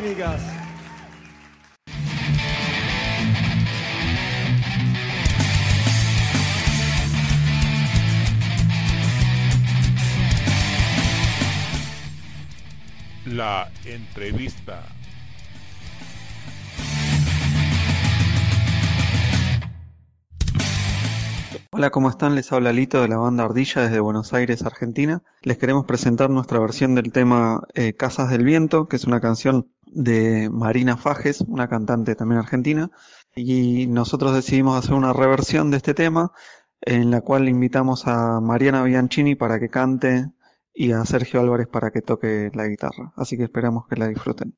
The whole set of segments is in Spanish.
Químicas. La entrevista. Hola, ¿cómo están? Les habla Lito de la banda Ardilla desde Buenos Aires, Argentina. Les queremos presentar nuestra versión del tema eh, Casas del Viento, que es una canción de Marina Fajes, una cantante también argentina. Y nosotros decidimos hacer una reversión de este tema, en la cual invitamos a Mariana Bianchini para que cante y a Sergio Álvarez para que toque la guitarra. Así que esperamos que la disfruten.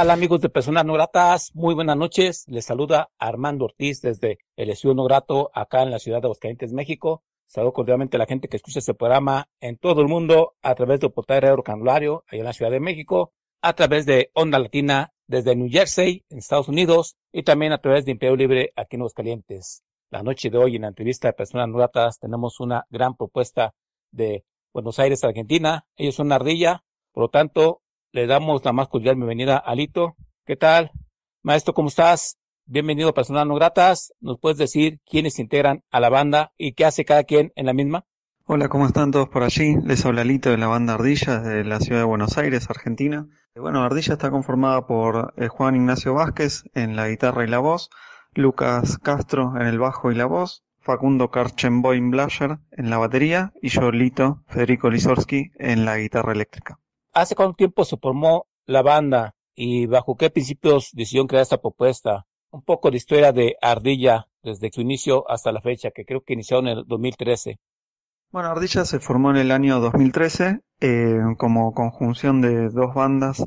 Hola amigos de Personas No Gratas, muy buenas noches. Les saluda Armando Ortiz desde el Estudio No Grato acá en la ciudad de Aguascalientes, México. Saludo cordialmente a la gente que escucha este programa en todo el mundo a través del portal Radio Canulario, allá en la Ciudad de México, a través de Onda Latina desde New Jersey, en Estados Unidos, y también a través de Imperio Libre aquí en Aguascalientes. La noche de hoy en la entrevista de Personas No Gratas tenemos una gran propuesta de Buenos Aires, Argentina. Ellos son una ardilla, por lo tanto, le damos la más cordial bienvenida a Lito. ¿Qué tal? Maestro, ¿cómo estás? Bienvenido a Personas No Gratas. ¿Nos puedes decir quiénes integran a la banda y qué hace cada quien en la misma? Hola, ¿cómo están todos por allí? Les habla Lito de la banda Ardilla de la ciudad de Buenos Aires, Argentina. Bueno, Ardilla está conformada por eh, Juan Ignacio Vázquez en la guitarra y la voz, Lucas Castro en el bajo y la voz, Facundo Karchenboim Blasher en la batería y yo, Lito, Federico Lisorski en la guitarra eléctrica. ¿Hace cuánto tiempo se formó la banda y bajo qué principios decidieron crear esta propuesta? Un poco de historia de Ardilla desde su inicio hasta la fecha, que creo que inició en el 2013. Bueno, Ardilla se formó en el año 2013 eh, como conjunción de dos bandas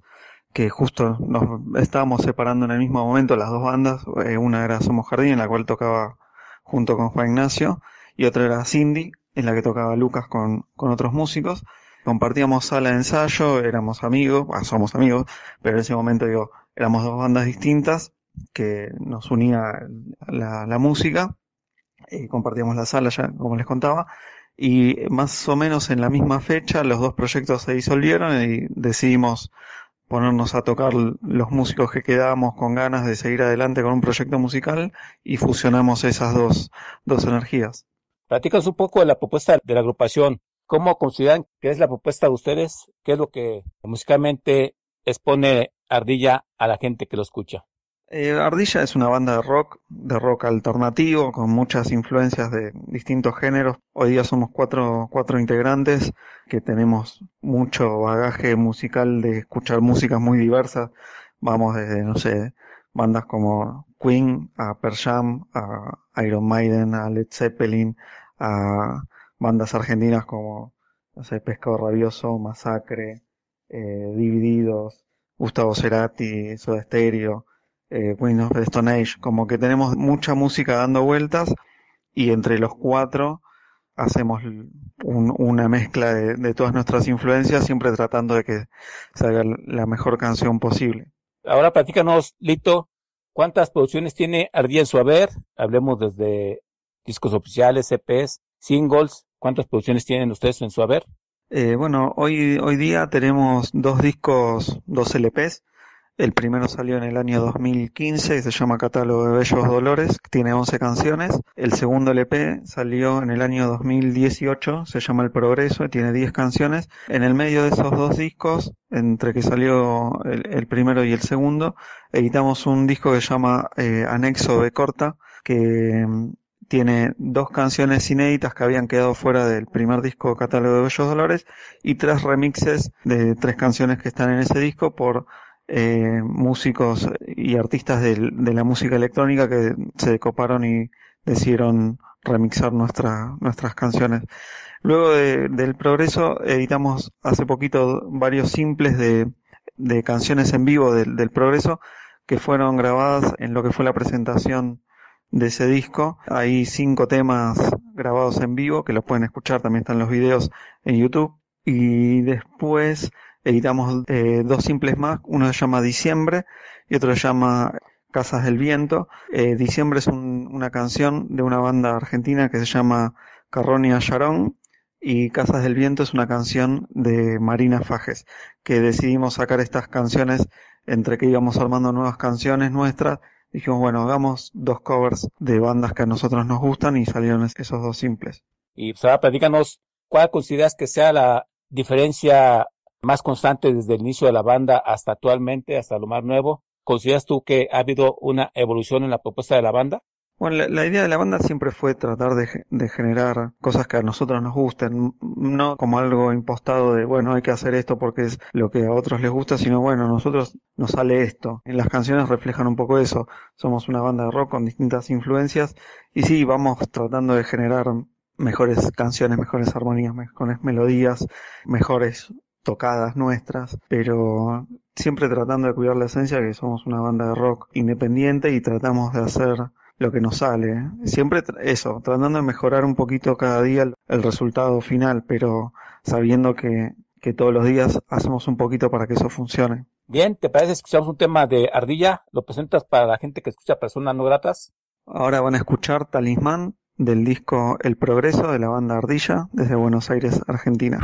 que justo nos estábamos separando en el mismo momento, las dos bandas. Eh, una era Somos Jardín, en la cual tocaba junto con Juan Ignacio, y otra era Cindy, en la que tocaba Lucas con, con otros músicos. Compartíamos sala de ensayo, éramos amigos, somos amigos, pero en ese momento digo, éramos dos bandas distintas que nos unía la, música, y compartíamos la sala ya, como les contaba, y más o menos en la misma fecha los dos proyectos se disolvieron y decidimos ponernos a tocar los músicos que quedábamos con ganas de seguir adelante con un proyecto musical y fusionamos esas dos, dos energías. Platícanos un poco de la propuesta de la agrupación. ¿Cómo consideran que es la propuesta de ustedes? ¿Qué es lo que musicalmente expone Ardilla a la gente que lo escucha? Eh, Ardilla es una banda de rock, de rock alternativo, con muchas influencias de distintos géneros. Hoy día somos cuatro, cuatro integrantes que tenemos mucho bagaje musical de escuchar músicas muy diversas. Vamos desde, no sé, bandas como Queen, a Pearl Jam, a Iron Maiden, a Led Zeppelin, a bandas argentinas como, no Pescado Rabioso, Masacre, eh, Divididos, Gustavo Cerati, Soda Stereo, eh, Queen of the Stone Age, como que tenemos mucha música dando vueltas y entre los cuatro hacemos una mezcla de, todas nuestras influencias, siempre tratando de que salga la mejor canción posible. Ahora platícanos, Lito, ¿cuántas producciones tiene Ardía en? Hablemos desde discos oficiales, EPs, singles, ¿cuántas producciones tienen ustedes en su haber? Eh, bueno, hoy, hoy día tenemos dos discos, dos LPs, el primero salió en el año 2015 y se llama Catálogo de Bellos Dolores, tiene 11 canciones. El segundo LP salió en el año 2018, se llama El Progreso y tiene 10 canciones. En el medio de esos dos discos, entre que salió el, primero y el segundo, editamos un disco que se llama eh, Anexo de Corta, que tiene dos canciones inéditas que habían quedado fuera del primer disco Catálogo de Bellos Dolores y tres remixes de tres canciones que están en ese disco por eh, músicos y artistas de, la música electrónica que se coparon y decidieron remixar nuestra, nuestras canciones. Luego del progreso editamos hace poquito varios simples de, de canciones en vivo del, del progreso que fueron grabadas en lo que fue la presentación de ese disco. Hay cinco temas grabados en vivo que los pueden escuchar, también están los videos en YouTube. Y después editamos eh, dos simples más, uno se llama Diciembre y otro se llama Casas del Viento. Eh, Diciembre es una canción de una banda argentina que se llama Carronia Sharon y Casas del Viento es una canción de Marina Fajes, que decidimos sacar estas canciones entre que íbamos armando nuevas canciones nuestras. Dijimos, bueno, hagamos dos covers de bandas que a nosotros nos gustan y salieron esos dos simples. Y Sara, platícanos, ¿cuál consideras que sea la diferencia más constante desde el inicio de la banda hasta actualmente, hasta lo más nuevo. ¿Consideras tú que ha habido una evolución en la propuesta de la banda? Bueno, la, idea de la banda siempre fue tratar de, generar cosas que a nosotros nos gusten, no como algo impostado de, bueno, hay que hacer esto porque es lo que a otros les gusta, sino, bueno, a nosotros nos sale esto. En las canciones reflejan un poco eso. Somos una banda de rock con distintas influencias y sí, vamos tratando de generar mejores canciones, mejores armonías, mejores melodías, mejores tocadas nuestras, pero siempre tratando de cuidar la esencia que somos una banda de rock independiente y tratamos de hacer lo que nos sale. Siempre eso, tratando de mejorar un poquito cada día el, resultado final, pero sabiendo que, que todos los días hacemos un poquito para que eso funcione. Bien, ¿te parece escuchamos un tema de Ardilla? ¿Lo presentas para la gente que escucha Personas No Gratas? Ahora van a escuchar Talismán del disco El Progreso de la banda Ardilla desde Buenos Aires, Argentina.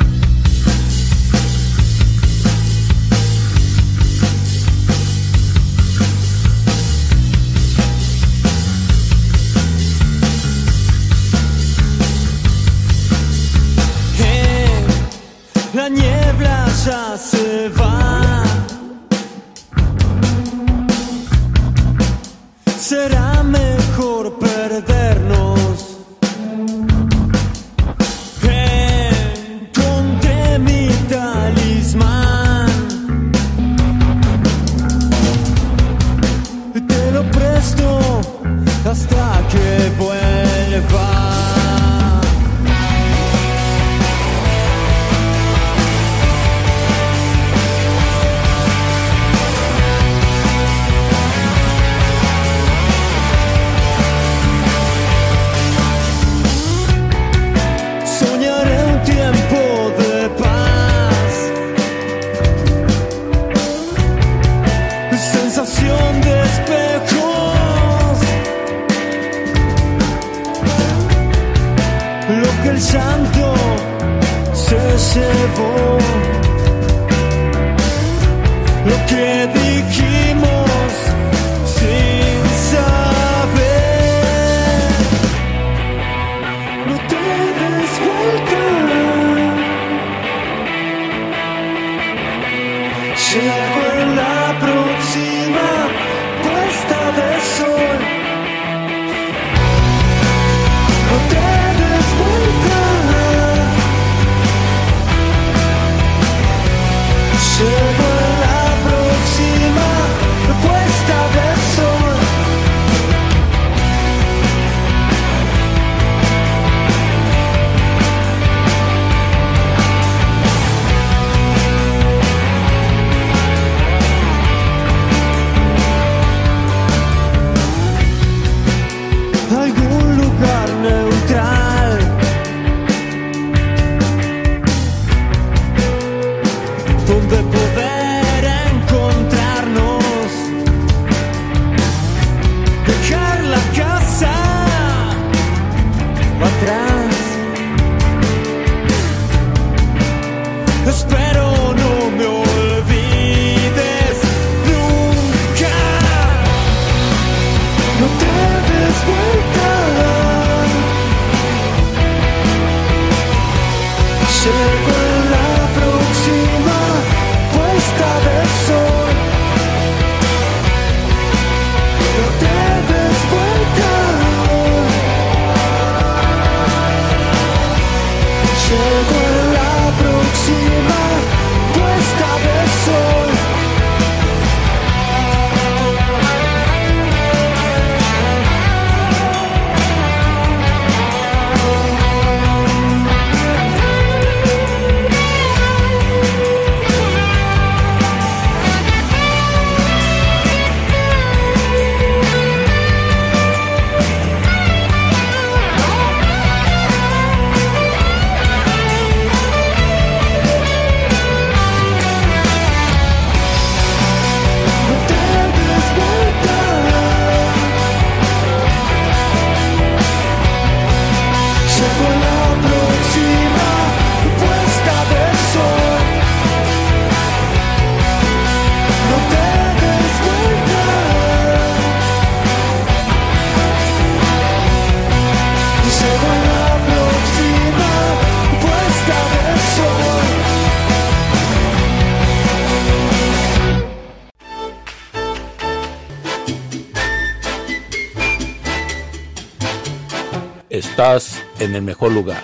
Estás en el mejor lugar.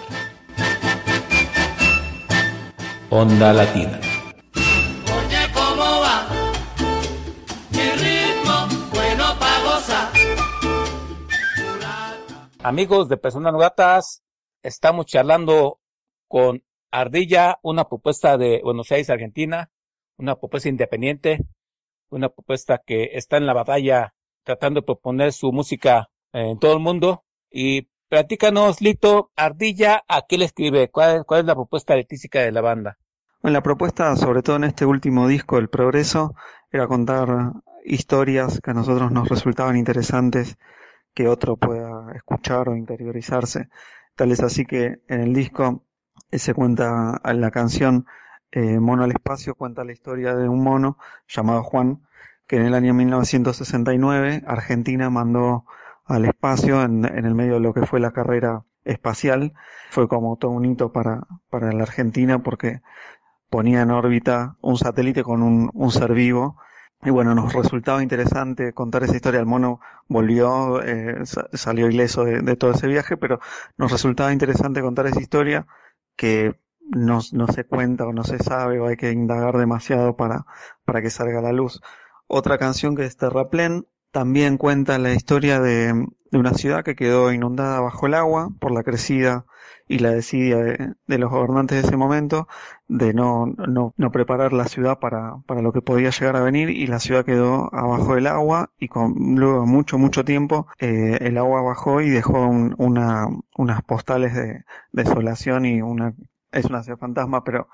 Onda Latina. Oye, ¿cómo va? Mi ritmo, bueno pa' gozar. Amigos de Personas No Gratas, estamos charlando con Ardilla, una propuesta de Buenos Aires, Argentina, una propuesta independiente, una propuesta que está en la batalla tratando de proponer su música en todo el mundo. Y platícanos, Lito, Ardilla, ¿a qué le escribe? ¿Cuál, es la propuesta artística de la banda? Bueno, la propuesta, sobre todo en este último disco, El Progreso, era contar historias que a nosotros nos resultaban interesantes que otro pueda escuchar o interiorizarse. Tal es así que en el disco eh, se cuenta en la canción eh, Mono al Espacio, cuenta la historia de un mono llamado Juan, que en el año 1969 Argentina mandó al espacio en, en, el medio de lo que fue la carrera espacial. Fue como todo un hito para, para la Argentina porque ponía en órbita un satélite con un, un ser vivo. Y bueno, nos resultaba interesante contar esa historia. El mono volvió, eh, salió ileso de, de, todo ese viaje, pero nos resultaba interesante contar esa historia que no, no se cuenta o no se sabe o hay que indagar demasiado para, para que salga a la luz. Otra canción que es Terraplén también cuenta la historia de, una ciudad que quedó inundada bajo el agua por la crecida y la desidia de, de los gobernantes de ese momento de no, no, no, preparar la ciudad para, para lo que podía llegar a venir y la ciudad quedó abajo del agua y con luego mucho, mucho tiempo eh, el agua bajó y dejó un, una, unas postales de desolación y una es una ciudad fantasma, pero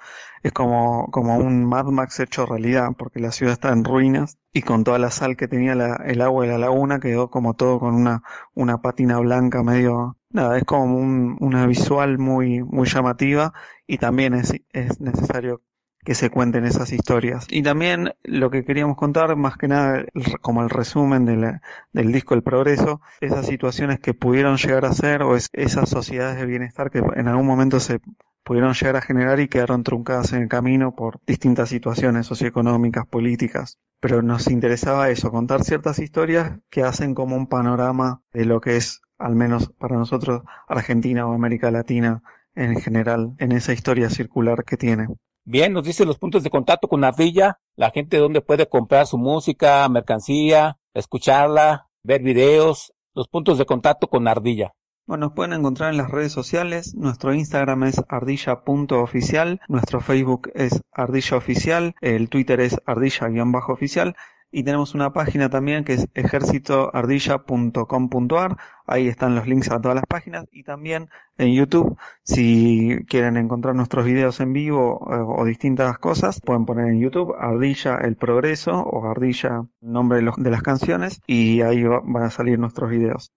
es como, como un Mad Max hecho realidad, porque la ciudad está en ruinas y con toda la sal que tenía el agua de la laguna quedó como todo con una, una patina blanca medio, nada, es como un, una visual muy, muy llamativa y también es, es necesario que se cuenten esas historias. Y también lo que queríamos contar, más que nada como el resumen de del disco El Progreso, esas situaciones que pudieron llegar a ser o es, esas sociedades de bienestar que en algún momento se pudieron llegar a generar y quedaron truncadas en el camino por distintas situaciones socioeconómicas, políticas. Pero nos interesaba eso, contar ciertas historias que hacen como un panorama de lo que es, al menos para nosotros, Argentina o América Latina en general, en esa historia circular que tiene. Bien, nos dice los puntos de contacto con Ardilla, la gente donde puede comprar su música, mercancía, escucharla, ver videos, los puntos de contacto con Ardilla. Bueno, nos pueden encontrar en las redes sociales. Nuestro Instagram es ardilla.oficial, nuestro Facebook es ardillaoficial, el Twitter es ardilla-oficial y tenemos una página también que es ejércitoardilla.com.ar. Ahí están los links a todas las páginas y también en YouTube, si quieren encontrar nuestros videos en vivo o, o distintas cosas, pueden poner en YouTube Ardilla el Progreso o Ardilla el nombre de, las canciones y ahí va, van a salir nuestros videos.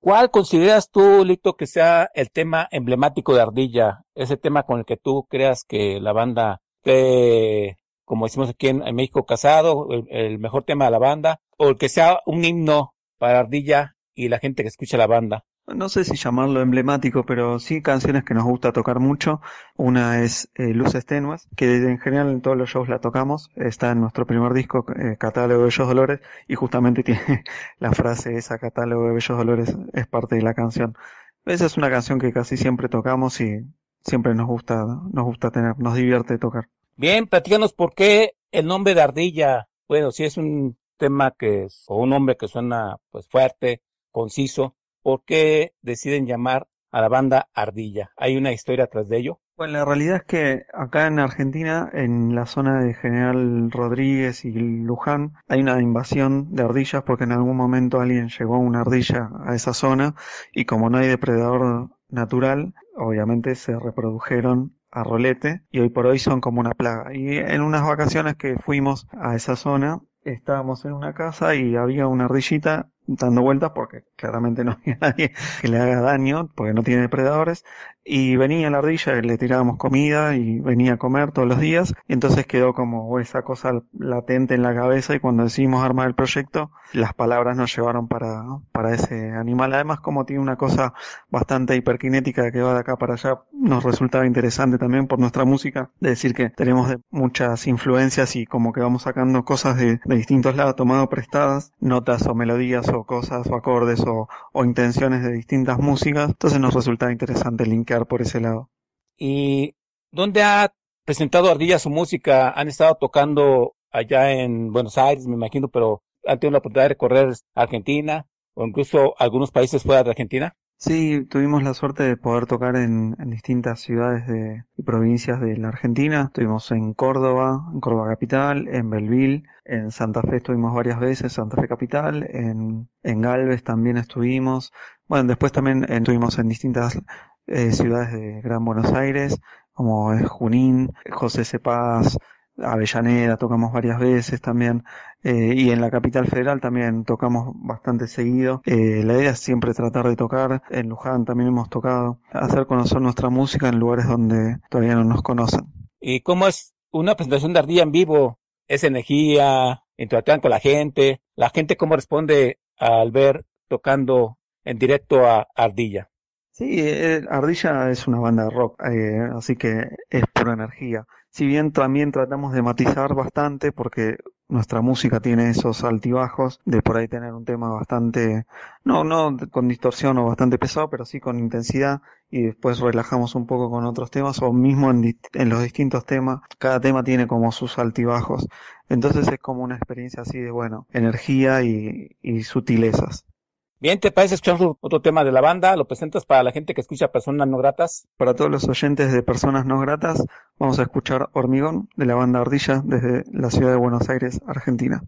¿Cuál consideras tú, Lito, que sea el tema emblemático de Ardilla? Ese tema con el que tú creas que la banda, esté, como decimos aquí en, México, casado, el, el, mejor tema de la banda, o el que sea un himno para Ardilla y la gente que escucha la banda. No sé si llamarlo emblemático, pero sí canciones que nos gusta tocar mucho. Una es eh, Luces Tenues, que en general en todos los shows la tocamos. Está en nuestro primer disco, eh, Catálogo de Bellos Dolores, y justamente tiene la frase esa, Catálogo de Bellos Dolores, es parte de la canción. Esa es una canción que casi siempre tocamos y siempre nos gusta, nos gusta tener, nos divierte tocar. Bien, platícanos por qué el nombre de Ardilla. Bueno, si es un tema que es, o un nombre que suena pues fuerte, conciso, ¿por qué deciden llamar a la banda Ardilla? ¿Hay una historia atrás de ello? Bueno, la realidad es que acá en Argentina, en la zona de General Rodríguez y Luján, hay una invasión de ardillas porque en algún momento alguien llevó una ardilla a esa zona y como no hay depredador natural, obviamente se reprodujeron a rolete y hoy por hoy son como una plaga. Y en unas vacaciones que fuimos a esa zona, estábamos en una casa y había una ardillita dando vueltas porque claramente no había nadie que le haga daño porque no tiene depredadores y venía la ardilla le tirábamos comida y venía a comer todos los días. Entonces quedó como esa cosa latente en la cabeza y cuando decidimos armar el proyecto las palabras nos llevaron para, para ese animal. Además como tiene una cosa bastante hiperkinética que va de acá para allá nos resultaba interesante también por nuestra música de decir que tenemos muchas influencias y como que vamos sacando cosas de, de distintos lados tomado prestadas notas o melodías o cosas o acordes o, o intenciones de distintas músicas. Entonces nos resultaba interesante linkear por ese lado. ¿Y dónde ha presentado Ardilla su música? ¿Han estado tocando allá en Buenos Aires, me imagino, pero han tenido la oportunidad de recorrer Argentina o incluso algunos países fuera de Argentina? Sí, tuvimos la suerte de poder tocar en, en distintas ciudades de, y provincias de la Argentina. Estuvimos en Córdoba, en Córdoba Capital, en Belville, en Santa Fe estuvimos varias veces, Santa Fe Capital, en, en Galvez también estuvimos. Bueno, después también eh, estuvimos en distintas eh, ciudades de Gran Buenos Aires, como es Junín, José Cepaz, Avellaneda, tocamos varias veces también, eh, y en la capital federal también tocamos bastante seguido. Eh, la idea es siempre tratar de tocar, en Luján también hemos tocado, hacer conocer nuestra música en lugares donde todavía no nos conocen. ¿Y cómo es una presentación de Ardilla en vivo? ¿Es energía? ¿Interactúan con la gente? ¿La gente cómo responde al ver tocando en directo a Ardilla? Sí, eh, Ardilla es una banda de rock, eh, así que es pura energía. Si bien también tratamos de matizar bastante porque nuestra música tiene esos altibajos de por ahí tener un tema bastante, no, no con distorsión o bastante pesado, pero sí con intensidad y después relajamos un poco con otros temas o mismo en, los distintos temas, cada tema tiene como sus altibajos. Entonces es como una experiencia así de, bueno, energía y, y sutilezas. Bien, ¿te parece escuchar otro tema de la banda? ¿Lo presentas para la gente que escucha personas no gratas? Para todos los oyentes de Personas No Gratas, vamos a escuchar Hormigón de la banda Ardilla desde la ciudad de Buenos Aires, Argentina.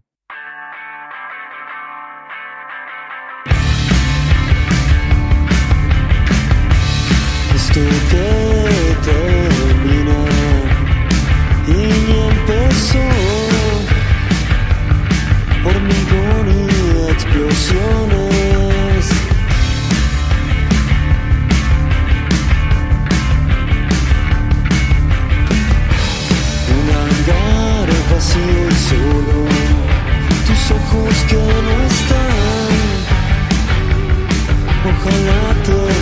Esto que termina y ni empezó. Hormigón y explosiones. Ojos que no están. Ojalá termine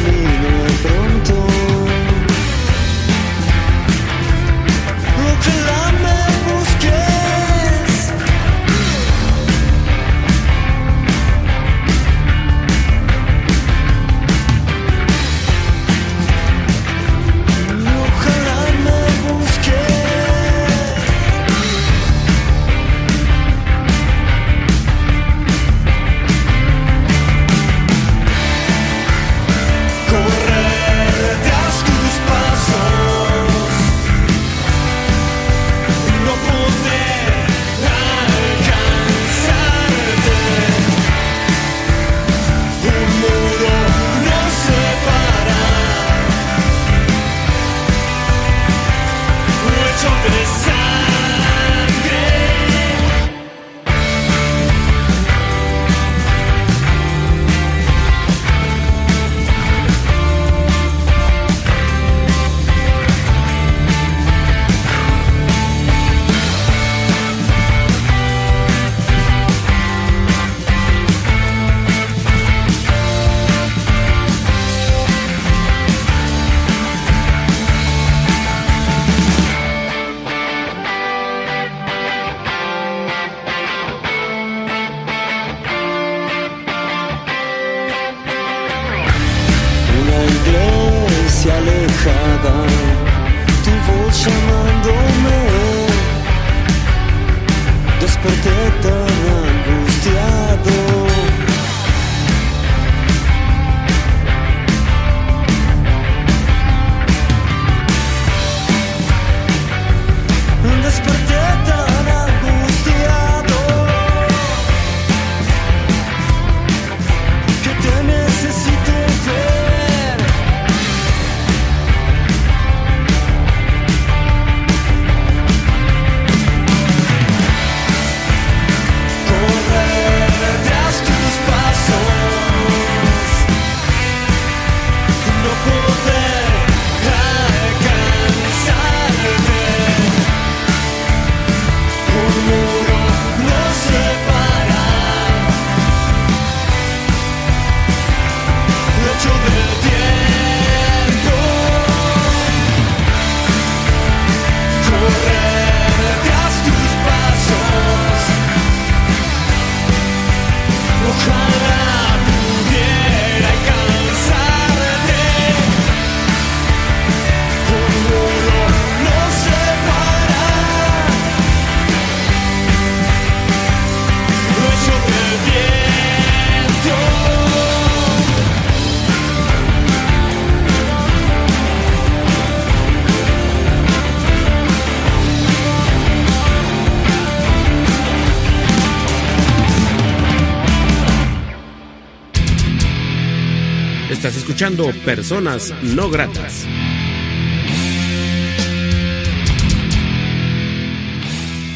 escuchando Personas No Gratas.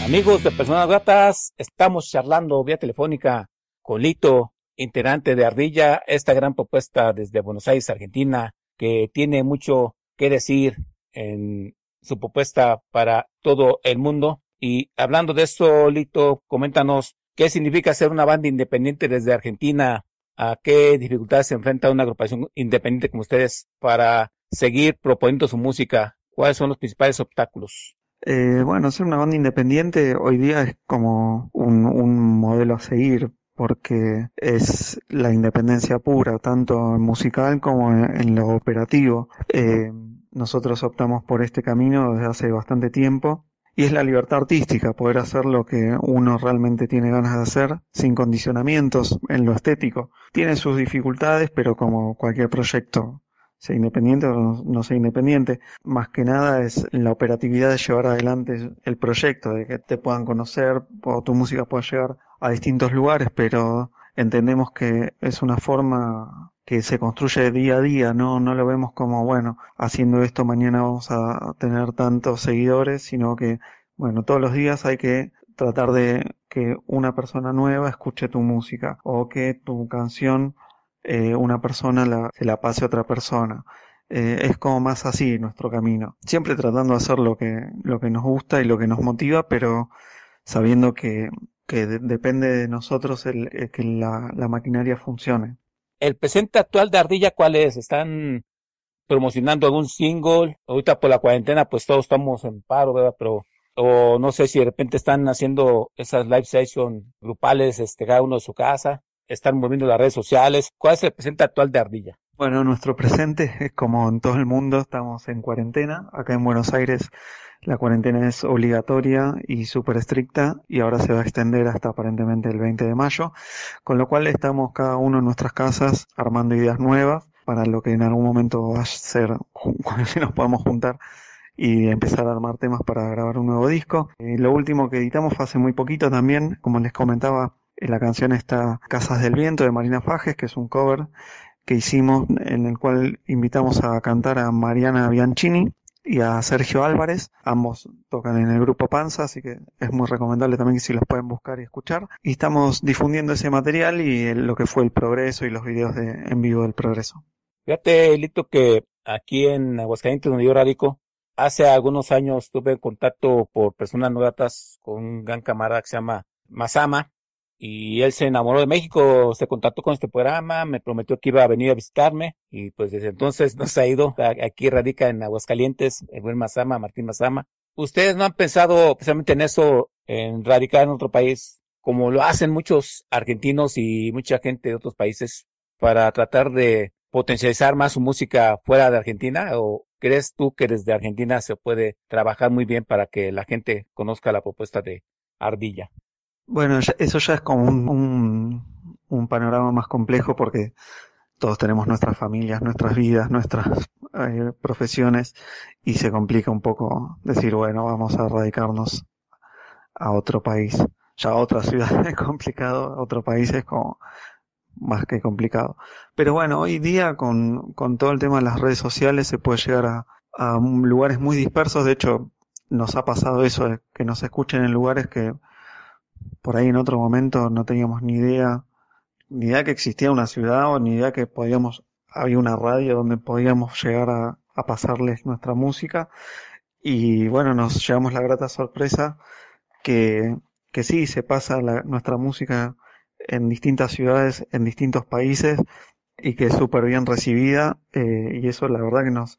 Amigos de Personas Gratas, estamos charlando vía telefónica con Lito, integrante de Ardilla, esta gran propuesta desde Buenos Aires, Argentina, que tiene mucho que decir en su propuesta para todo el mundo. Y hablando de esto, Lito, coméntanos qué significa ser una banda independiente desde Argentina, a qué dificultades se enfrenta una agrupación independiente como ustedes para seguir proponiendo su música, cuáles son los principales obstáculos. Eh, bueno, ser una banda independiente hoy día es como un, un modelo a seguir porque es la independencia pura, tanto en musical como en, en lo operativo. Eh, nosotros optamos por este camino desde hace bastante tiempo y es la libertad artística, poder hacer lo que uno realmente tiene ganas de hacer sin condicionamientos en lo estético. Tiene sus dificultades, pero como cualquier proyecto, sea independiente o no, sea independiente, más que nada es la operatividad de llevar adelante el proyecto, de que te puedan conocer o tu música pueda llegar a distintos lugares, pero entendemos que es una forma que se construye día a día, no, no lo vemos como, bueno, haciendo esto mañana vamos a tener tantos seguidores, sino que, bueno, todos los días hay que tratar de que una persona nueva escuche tu música o que tu canción eh, una persona la, se la pase a otra persona. Eh, es como más así nuestro camino. Siempre tratando de hacer lo que, lo que nos gusta y lo que nos motiva, pero sabiendo que, que de- depende de nosotros el, que la maquinaria funcione. El presente actual de Ardilla, ¿cuál es? ¿Están promocionando algún single? Ahorita por la cuarentena, pues todos estamos en paro, ¿verdad? Pero, o no sé si de repente están haciendo esas live sessions grupales, este, cada uno de su casa, están moviendo las redes sociales. ¿Cuál es el presente actual de Ardilla? Bueno, nuestro presente es como en todo el mundo, estamos en cuarentena. Acá en Buenos Aires la cuarentena es obligatoria y súper estricta y ahora se va a extender hasta aparentemente el 20 de mayo, con lo cual estamos cada uno en nuestras casas armando ideas nuevas para lo que en algún momento va a ser cuando nos podamos juntar y empezar a armar temas para grabar un nuevo disco. Eh, lo último que editamos fue hace muy poquito también, como les comentaba, eh, la canción está Casas del Viento de Marina Fajes, que es un cover que hicimos en el cual invitamos a cantar a Mariana Bianchini y a Sergio Álvarez. Ambos tocan en el grupo Panza, así que es muy recomendable también que si los pueden buscar y escuchar. Y estamos difundiendo ese material y lo que fue el progreso y los videos de, en vivo del progreso. Fíjate, Lito, que aquí en Aguascalientes, donde yo radico, hace algunos años tuve contacto por personas no gratas con un gran camarada que se llama Masama, y él se enamoró de México, se contactó con este programa, me prometió que iba a venir a visitarme, y pues desde entonces nos ha ido. Aquí radica en Aguascalientes, el buen Masama, Martín Masama. ¿Ustedes no han pensado precisamente en eso, en radicar en otro país, como lo hacen muchos argentinos y mucha gente de otros países, para tratar de potencializar más su música fuera de Argentina? ¿O crees tú que desde Argentina se puede trabajar muy bien para que la gente conozca la propuesta de Ardilla? Bueno, eso ya es como un, un, panorama más complejo porque todos tenemos nuestras familias, nuestras vidas, nuestras eh, profesiones y se complica un poco decir, bueno, vamos a radicarnos a otro país. Ya a otra ciudad es complicado, otro país es como más que complicado. Pero bueno, hoy día con, con todo el tema de las redes sociales se puede llegar a, a lugares muy dispersos. De hecho, nos ha pasado eso, que nos escuchen en lugares que por ahí en otro momento no teníamos ni idea, ni idea que existía una ciudad o ni idea que podíamos, había una radio donde podíamos llegar a, pasarles nuestra música. Y bueno, nos llevamos la grata sorpresa que, que sí, se pasa la- nuestra música en distintas ciudades, en distintos países y que es súper bien recibida eh, y eso la verdad que nos,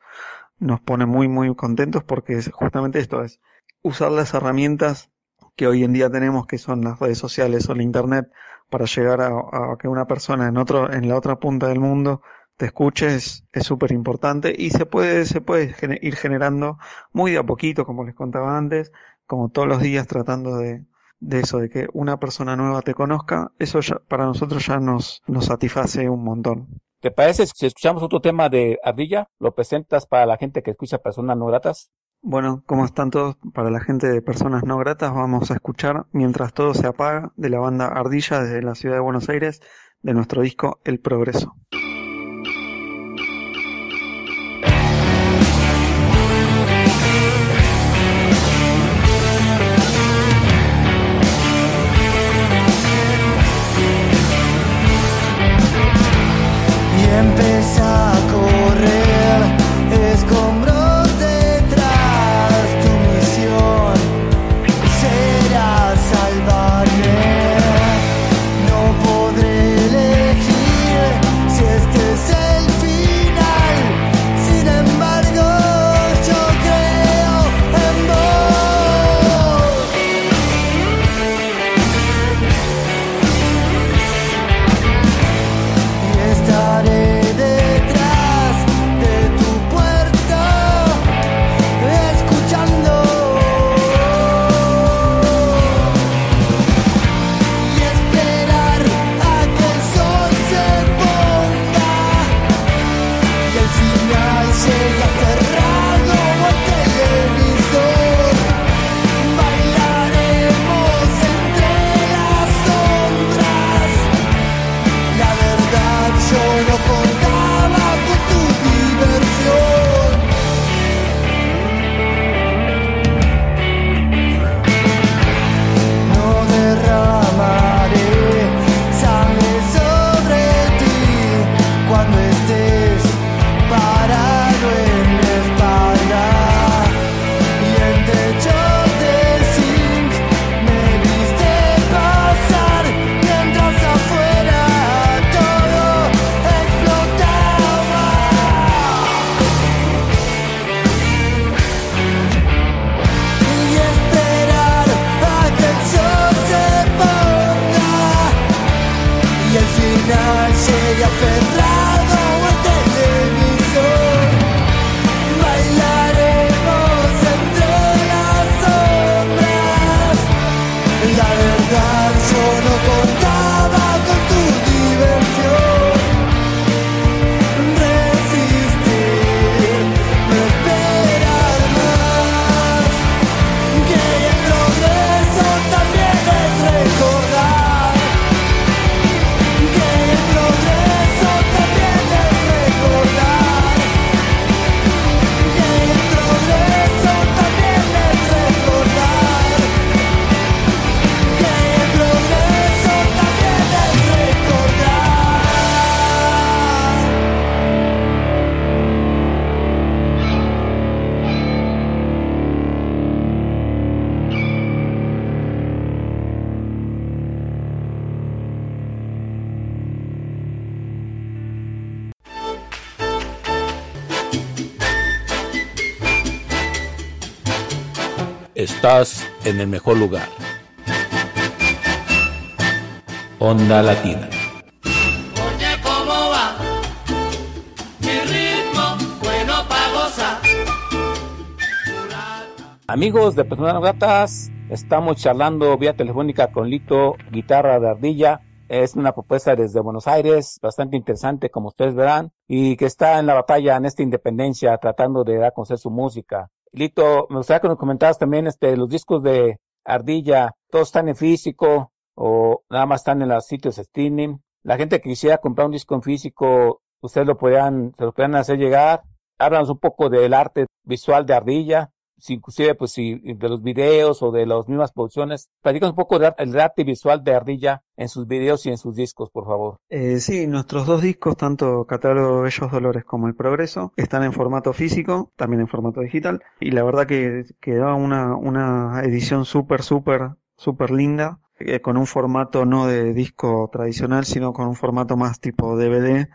nos pone muy muy contentos porque es justamente esto es usar las herramientas que hoy en día tenemos que son las redes sociales o el internet para llegar a, que una persona en otro en la otra punta del mundo te escuche es súper importante y se puede se puede ir generando muy de a poquito como les contaba antes como todos los días tratando de de eso, de que una persona nueva te conozca, eso ya, para nosotros ya nos, nos satisface un montón. ¿Te parece si escuchamos otro tema de Ardilla? ¿Lo presentas para la gente que escucha personas no gratas? Bueno, como están todos, para la gente de personas no gratas, vamos a escuchar Mientras todo se apaga de la banda Ardilla desde la ciudad de Buenos Aires, de nuestro disco El Progreso. En el mejor lugar. Onda Latina. Oye, ¿cómo va? Mi ritmo, bueno pa' gozar. Amigos de Personas No Gratas, estamos charlando vía telefónica con Lito, guitarra de ardilla. Es una propuesta desde Buenos Aires, bastante interesante, como ustedes verán, y que está en la batalla en esta independencia, tratando de dar a conocer su música. Lito, me gustaría que nos comentaras también este, los discos de Ardilla, ¿todos están en físico o nada más están en los sitios streaming? La gente que quisiera comprar un disco en físico, ustedes lo podrían, se lo podrían hacer llegar. Háblanos un poco del arte visual de Ardilla, si inclusive pues si de los videos o de las mismas producciones. Platícanos un poco del arte visual de Ardilla en sus videos y en sus discos, por favor. Eh, sí, nuestros dos discos, tanto Catálogo de Bellos Dolores como El Progreso, están en formato físico, también en formato digital, y la verdad que quedó una, una edición súper, súper, súper linda, eh, con un formato no de disco tradicional, sino con un formato más tipo DVD,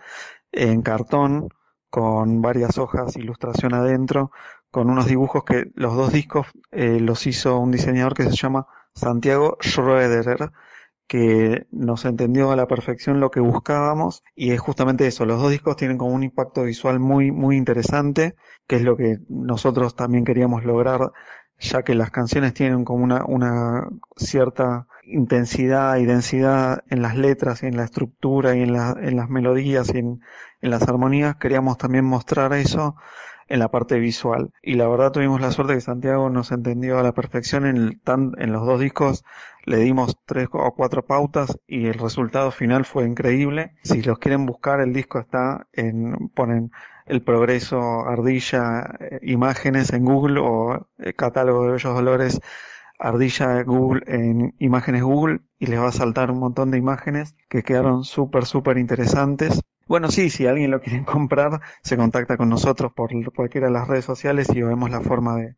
en cartón, con varias hojas, ilustración adentro, con unos dibujos que los dos discos eh, los hizo un diseñador que se llama Santiago Schroeder, que nos entendió a la perfección lo que buscábamos y es justamente eso, los dos discos tienen como un impacto visual muy muy interesante, que es lo que nosotros también queríamos lograr, ya que las canciones tienen como una, una cierta intensidad y densidad en las letras y en la estructura y en, la, en las melodías y en, en las armonías, queríamos también mostrar eso en la parte visual. Y la verdad tuvimos la suerte que Santiago nos entendió a la perfección en, tan, en los dos discos. Le dimos tres o cuatro pautas y el resultado final fue increíble. Si los quieren buscar, el disco está en, ponen el progreso ardilla eh, imágenes en Google o el catálogo de bellos dolores ardilla Google en imágenes Google y les va a saltar un montón de imágenes que quedaron súper, súper interesantes. Bueno, sí, si alguien lo quiere comprar, se contacta con nosotros por cualquiera de las redes sociales y vemos la forma de,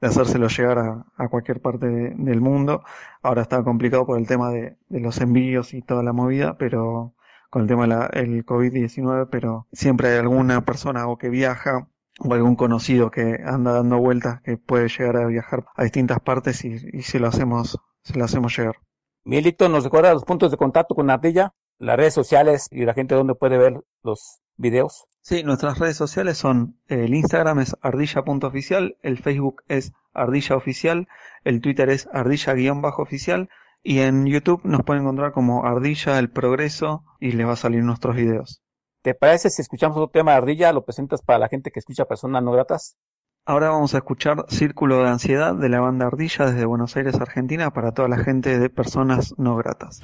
hacérselo llegar a, cualquier parte de- del mundo. Ahora está complicado por el tema de, de los envíos y toda la movida, pero con el tema del COVID-19, pero siempre hay alguna persona o que viaja o algún conocido que anda dando vueltas que puede llegar a viajar a distintas partes y, y se lo hacemos, se lo hacemos llegar. Milito, ¿nos recuerda los puntos de contacto con Ardilla? Las redes sociales y la gente donde puede ver los videos. Sí, nuestras redes sociales son, eh, el Instagram es ardilla.oficial, el Facebook es ardillaoficial, el Twitter es ardilla-oficial y en YouTube nos pueden encontrar como Ardilla el Progreso y les va a salir nuestros videos. ¿Te parece si escuchamos otro tema de Ardilla? ¿Lo presentas para la gente que escucha personas no gratas? Ahora vamos a escuchar Círculo de Ansiedad de la banda Ardilla desde Buenos Aires, Argentina, para toda la gente de personas no gratas.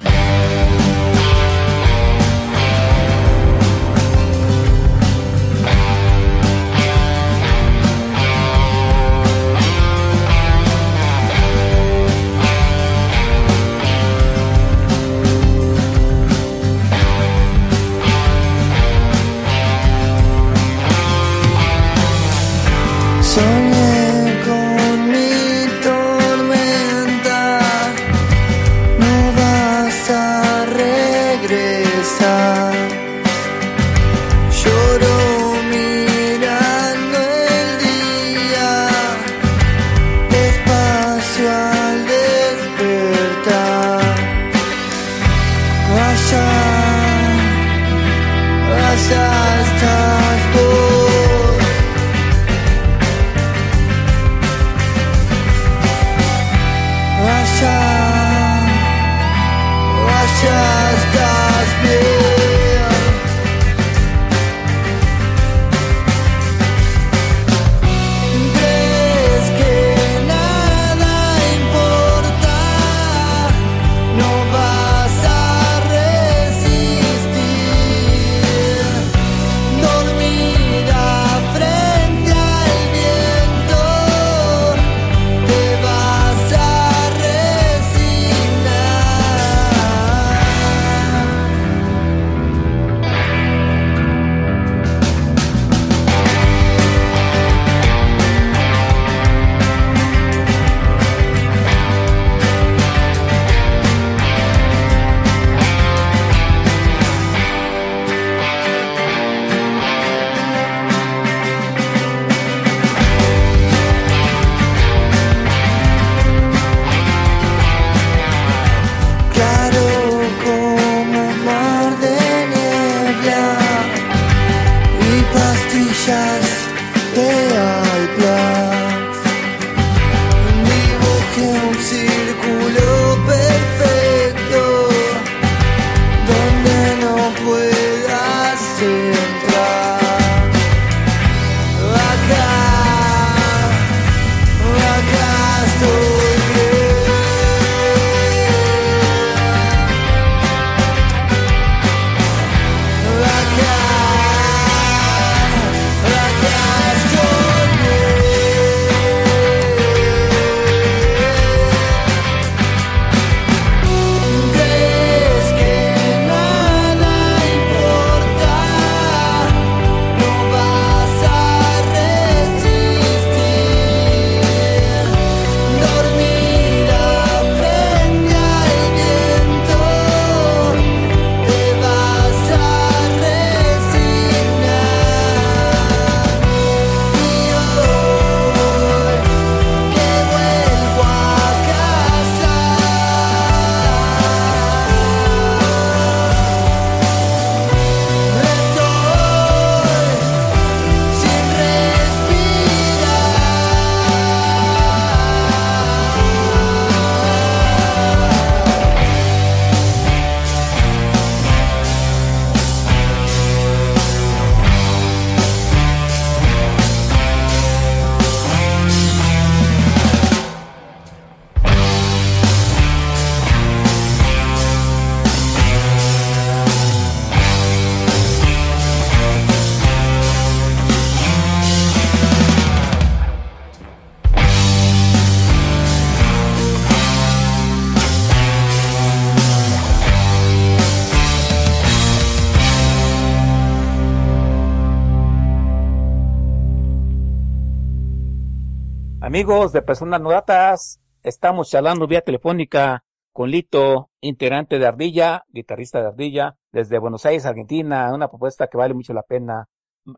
De Personas No Datas, estamos charlando vía telefónica con Lito, integrante de Ardilla, guitarrista de Ardilla, desde Buenos Aires, Argentina, una propuesta que vale mucho la pena.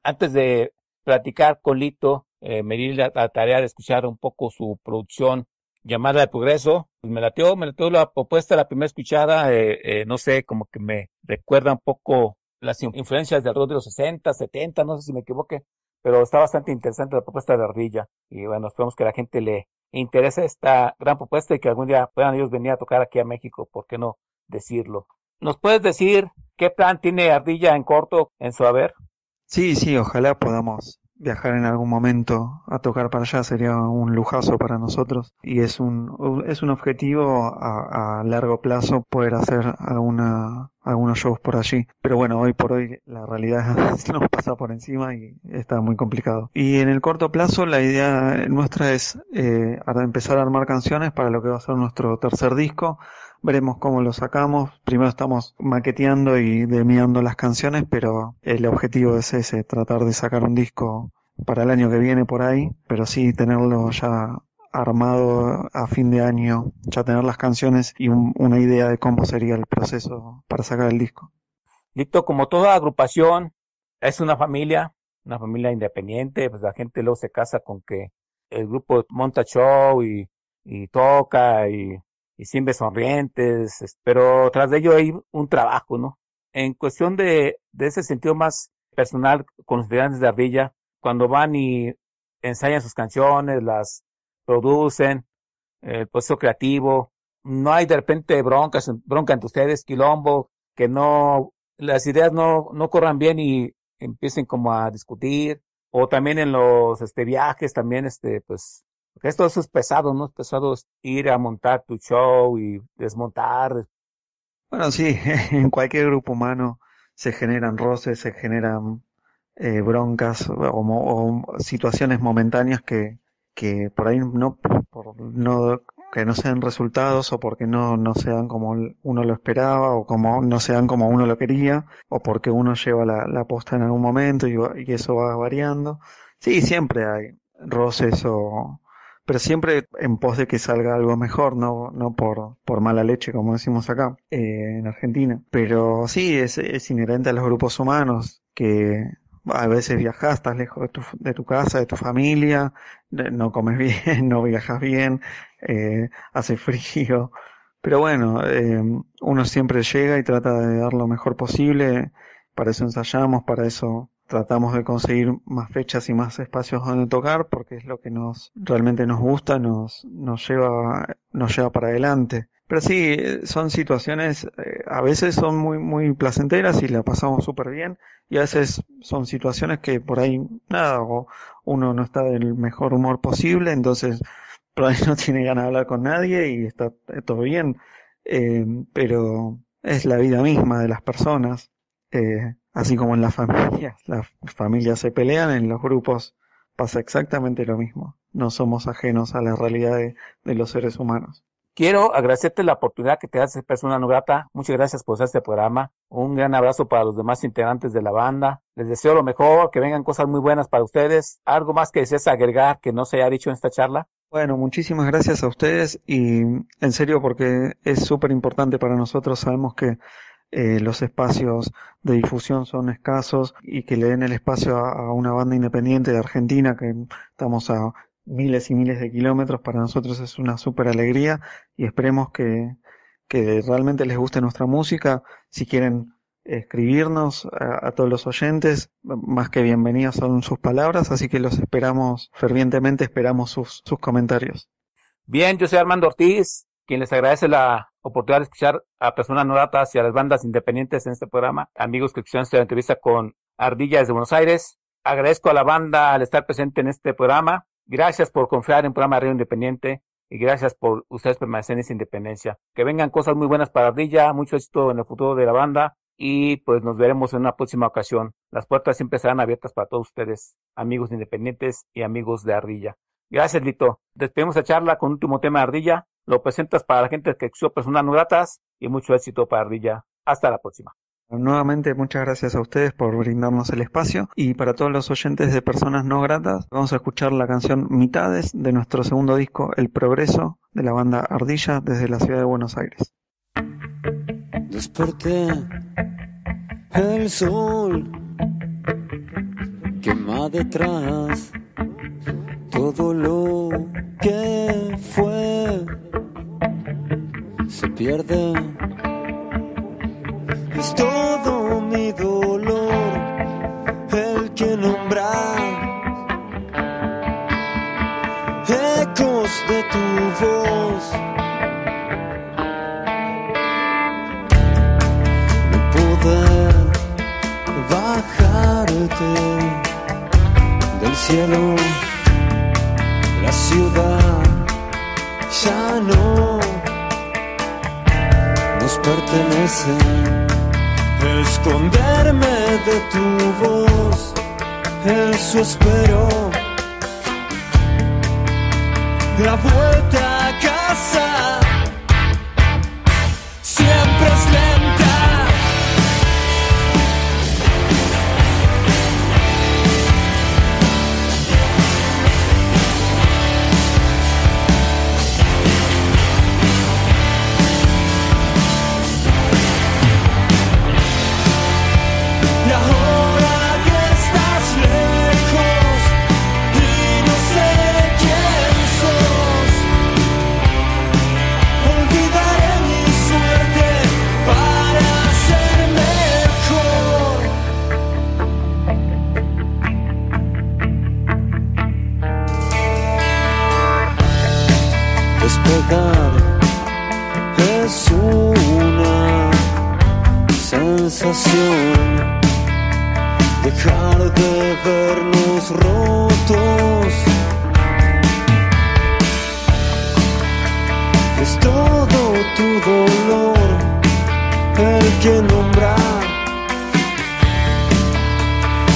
Antes de platicar con Lito, eh, me di la, la tarea de escuchar un poco su producción llamada de progreso. Me lateó, me lateó la propuesta, la primera escuchada, eh, eh, no sé, como que me recuerda un poco las in- influencias del rock de los 60, 70, no sé si me equivoqué, pero está bastante interesante la propuesta de Ardilla. Y bueno, esperamos que la gente le interese esta gran propuesta y que algún día puedan ellos venir a tocar aquí a México, ¿por qué no decirlo? ¿Nos puedes decir qué plan tiene Ardilla en corto en su haber? Sí, sí, ojalá podamos viajar en algún momento a tocar para allá, sería un lujazo para nosotros y es un, es un objetivo a, a largo plazo poder hacer alguna, algunos shows por allí. Pero bueno, hoy por hoy la realidad nos pasa por encima y está muy complicado. Y en el corto plazo la idea nuestra es eh, ar- empezar a armar canciones para lo que va a ser nuestro tercer disco. Veremos cómo lo sacamos. Primero estamos maqueteando y demiando las canciones, pero el objetivo es ese, tratar de sacar un disco para el año que viene por ahí, pero sí tenerlo ya armado a fin de año, ya tener las canciones y un- una idea de cómo sería el proceso para sacar el disco. Lito, como toda agrupación, es una familia, una familia independiente, pues la gente luego se casa con que el grupo monta show y toca y, y siempre sonrientes, es- pero tras de ello hay un trabajo, ¿no? En cuestión de, de ese sentido más personal con los integrantes de Ardilla, cuando van y ensayan sus canciones, las producen, el proceso creativo, no hay de repente broncas, bronca entre ustedes, quilombo, que no, las ideas no, no corran bien y empiecen como a discutir, o también en los este viajes también este pues porque esto eso es pesado, ¿no? Es pesado ir a montar tu show y desmontar. Bueno, sí, en cualquier grupo humano se generan roces, se generan eh, broncas o, situaciones momentáneas que, que por ahí no, que no sean resultados o porque no, no sean como uno lo esperaba o como no sean como uno lo quería o porque uno lleva la, la posta en algún momento y, y eso va variando. Sí, siempre hay roces o, pero siempre en pos de que salga algo mejor, no, no por, por mala leche, como decimos acá, eh, en Argentina. Pero sí, es, es inherente a los grupos humanos que a veces viajas, estás lejos de tu, de tu casa, de tu familia, no comes bien, no viajas bien, eh, hace frío. Pero bueno, eh, uno siempre llega y trata de dar lo mejor posible, para eso ensayamos, para eso tratamos de conseguir más fechas y más espacios donde tocar porque es lo que nos realmente nos gusta, nos, nos lleva, nos lleva para adelante. Pero sí, son situaciones, eh, a veces son muy, muy placenteras y la pasamos súper bien, y a veces son situaciones que por ahí, nada, o uno no está del mejor humor posible, entonces por ahí no tiene ganas de hablar con nadie y está todo bien. Eh, pero es la vida misma de las personas, eh, así como en las familias. Las familias se pelean, en los grupos pasa exactamente lo mismo. No somos ajenos a la realidad de, de los seres humanos. Quiero agradecerte la oportunidad que te das de persona no grata. Muchas gracias por hacer este programa. Un gran abrazo para los demás integrantes de la banda. Les deseo lo mejor, que vengan cosas muy buenas para ustedes. ¿Algo más que desees agregar que no se haya dicho en esta charla? Bueno, muchísimas gracias a ustedes y en serio porque es súper importante para nosotros. Sabemos que eh, los espacios de difusión son escasos y que le den el espacio a, una banda independiente de Argentina que estamos a miles y miles de kilómetros, para nosotros es una súper alegría y esperemos que, que realmente les guste nuestra música. Si quieren escribirnos a, a todos los oyentes, más que bienvenidas son sus palabras, así que los esperamos fervientemente, esperamos sus, sus comentarios. Bien, yo soy Armando Ortiz, quien les agradece la oportunidad de escuchar a personas no datas y a las bandas independientes en este programa. Amigos que escucharon esta entrevista con Ardilla desde Buenos Aires. Agradezco a la banda al estar presente en este programa. Gracias por confiar en programa Radio Independiente y gracias por ustedes permanecer en esa independencia. Que vengan cosas muy buenas para Ardilla, mucho éxito en el futuro de la banda y pues nos veremos en una próxima ocasión. Las puertas siempre estarán abiertas para todos ustedes, amigos independientes y amigos de Ardilla. Gracias, Lito. Despedimos la charla con un último tema de Ardilla. Lo presentas para la gente que escuchó personas no gratas y mucho éxito para Ardilla. Hasta la próxima. Nuevamente, muchas gracias a ustedes por brindarnos el espacio y para todos los oyentes de Personas No Gratas, vamos a escuchar la canción Mitades de nuestro segundo disco, El Progreso, de la banda Ardilla desde la ciudad de Buenos Aires. Desperté, el sol quema detrás todo lo que fue se pierde. Es todo mi dolor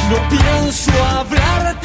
No pienso hablarte